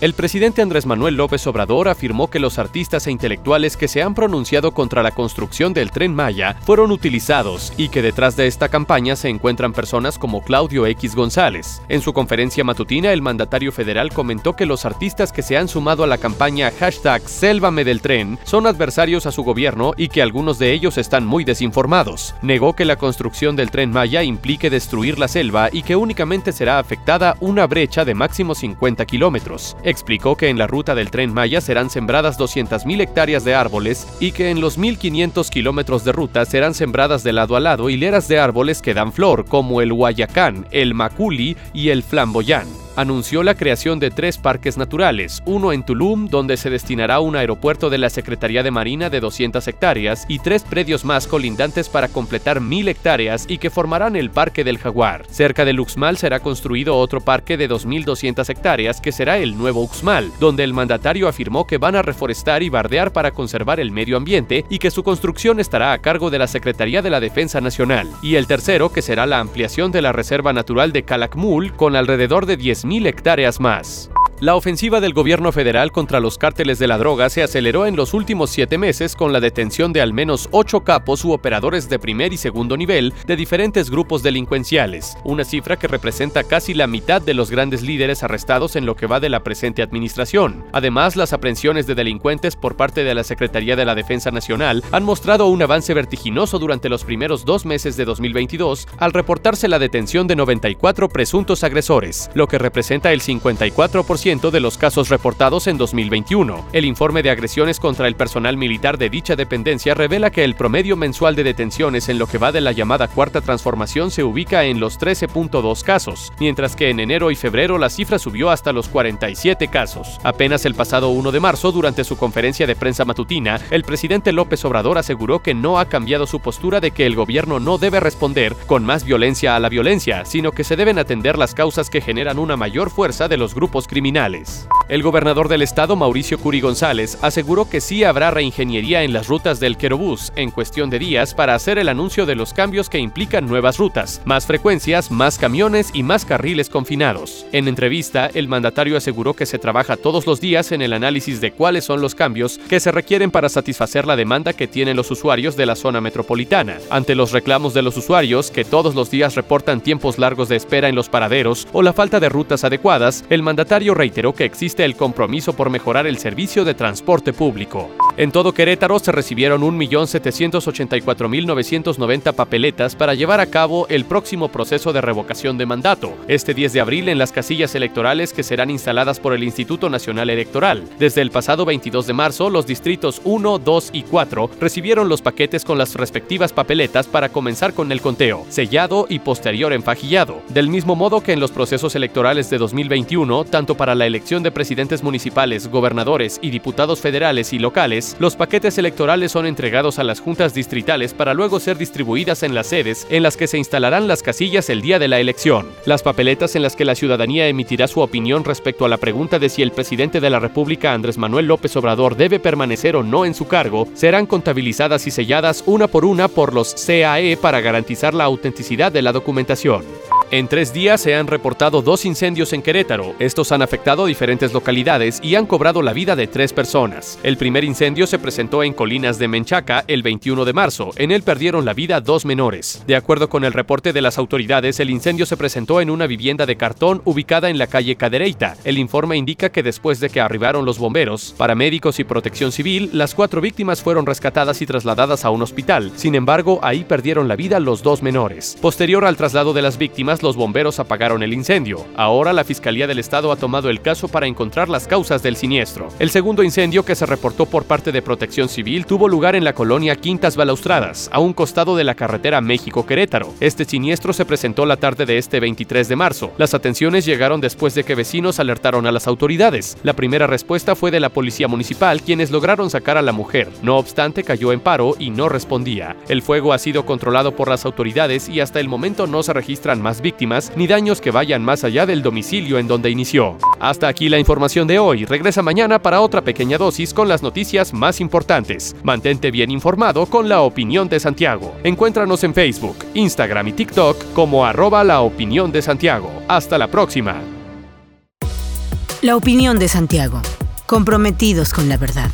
El presidente Andrés Manuel López Obrador afirmó que los artistas e intelectuales que se han pronunciado contra la construcción del tren Maya fueron utilizados y que detrás de esta campaña se encuentran personas como Claudio X González. En su conferencia matutina, el mandatario federal comentó que los artistas que se han sumado a la campaña hashtag Sélvame del tren son adversarios a su gobierno y que algunos de ellos están muy desinformados. Negó que la construcción del tren Maya implique destruir la selva y que únicamente será afectada una brecha de máximo 50 kilómetros explicó que en la ruta del tren Maya serán sembradas 200.000 hectáreas de árboles y que en los 1.500 kilómetros de ruta serán sembradas de lado a lado hileras de árboles que dan flor, como el Guayacán, el Maculi y el Flamboyán anunció la creación de tres parques naturales, uno en Tulum, donde se destinará un aeropuerto de la Secretaría de Marina de 200 hectáreas, y tres predios más colindantes para completar 1.000 hectáreas y que formarán el Parque del Jaguar. Cerca del Uxmal será construido otro parque de 2.200 hectáreas que será el nuevo Uxmal, donde el mandatario afirmó que van a reforestar y bardear para conservar el medio ambiente y que su construcción estará a cargo de la Secretaría de la Defensa Nacional. Y el tercero, que será la ampliación de la Reserva Natural de Calakmul, con alrededor de 10 3.000 hectáreas más. La ofensiva del gobierno federal contra los cárteles de la droga se aceleró en los últimos siete meses con la detención de al menos ocho capos u operadores de primer y segundo nivel de diferentes grupos delincuenciales, una cifra que representa casi la mitad de los grandes líderes arrestados en lo que va de la presente administración. Además, las aprehensiones de delincuentes por parte de la Secretaría de la Defensa Nacional han mostrado un avance vertiginoso durante los primeros dos meses de 2022 al reportarse la detención de 94 presuntos agresores, lo que representa el 54% de los casos reportados en 2021. El informe de agresiones contra el personal militar de dicha dependencia revela que el promedio mensual de detenciones en lo que va de la llamada cuarta transformación se ubica en los 13.2 casos, mientras que en enero y febrero la cifra subió hasta los 47 casos. Apenas el pasado 1 de marzo, durante su conferencia de prensa matutina, el presidente López Obrador aseguró que no ha cambiado su postura de que el gobierno no debe responder con más violencia a la violencia, sino que se deben atender las causas que generan una mayor fuerza de los grupos criminales el gobernador del estado, Mauricio Curi González, aseguró que sí habrá reingeniería en las rutas del Querobús en cuestión de días para hacer el anuncio de los cambios que implican nuevas rutas, más frecuencias, más camiones y más carriles confinados. En entrevista, el mandatario aseguró que se trabaja todos los días en el análisis de cuáles son los cambios que se requieren para satisfacer la demanda que tienen los usuarios de la zona metropolitana. Ante los reclamos de los usuarios, que todos los días reportan tiempos largos de espera en los paraderos o la falta de rutas adecuadas, el mandatario reiteró que existe el compromiso por mejorar el servicio de transporte público. En todo Querétaro se recibieron 1.784.990 papeletas para llevar a cabo el próximo proceso de revocación de mandato, este 10 de abril en las casillas electorales que serán instaladas por el Instituto Nacional Electoral. Desde el pasado 22 de marzo, los distritos 1, 2 y 4 recibieron los paquetes con las respectivas papeletas para comenzar con el conteo, sellado y posterior enfajillado. Del mismo modo que en los procesos electorales de 2021, tanto para la elección de presidentes municipales, gobernadores y diputados federales y locales, los paquetes electorales son entregados a las juntas distritales para luego ser distribuidas en las sedes en las que se instalarán las casillas el día de la elección. Las papeletas en las que la ciudadanía emitirá su opinión respecto a la pregunta de si el presidente de la República, Andrés Manuel López Obrador, debe permanecer o no en su cargo, serán contabilizadas y selladas una por una por los CAE para garantizar la autenticidad de la documentación. En tres días se han reportado dos incendios en Querétaro. Estos han afectado diferentes localidades y han cobrado la vida de tres personas. El primer incendio se presentó en Colinas de Menchaca el 21 de marzo. En él perdieron la vida dos menores. De acuerdo con el reporte de las autoridades, el incendio se presentó en una vivienda de cartón ubicada en la calle Cadereita. El informe indica que después de que arribaron los bomberos, paramédicos y protección civil, las cuatro víctimas fueron rescatadas y trasladadas a un hospital. Sin embargo, ahí perdieron la vida los dos menores. Posterior al traslado de las víctimas, los bomberos apagaron el incendio. Ahora la Fiscalía del Estado ha tomado el caso para encontrar las causas del siniestro. El segundo incendio que se reportó por parte de Protección Civil tuvo lugar en la colonia Quintas Balaustradas, a un costado de la carretera México-Querétaro. Este siniestro se presentó la tarde de este 23 de marzo. Las atenciones llegaron después de que vecinos alertaron a las autoridades. La primera respuesta fue de la policía municipal, quienes lograron sacar a la mujer. No obstante, cayó en paro y no respondía. El fuego ha sido controlado por las autoridades y hasta el momento no se registran más ni daños que vayan más allá del domicilio en donde inició. Hasta aquí la información de hoy. Regresa mañana para otra pequeña dosis con las noticias más importantes. Mantente bien informado con la opinión de Santiago. Encuéntranos en Facebook, Instagram y TikTok como arroba la opinión de Santiago. Hasta la próxima. La opinión de Santiago. Comprometidos con la verdad.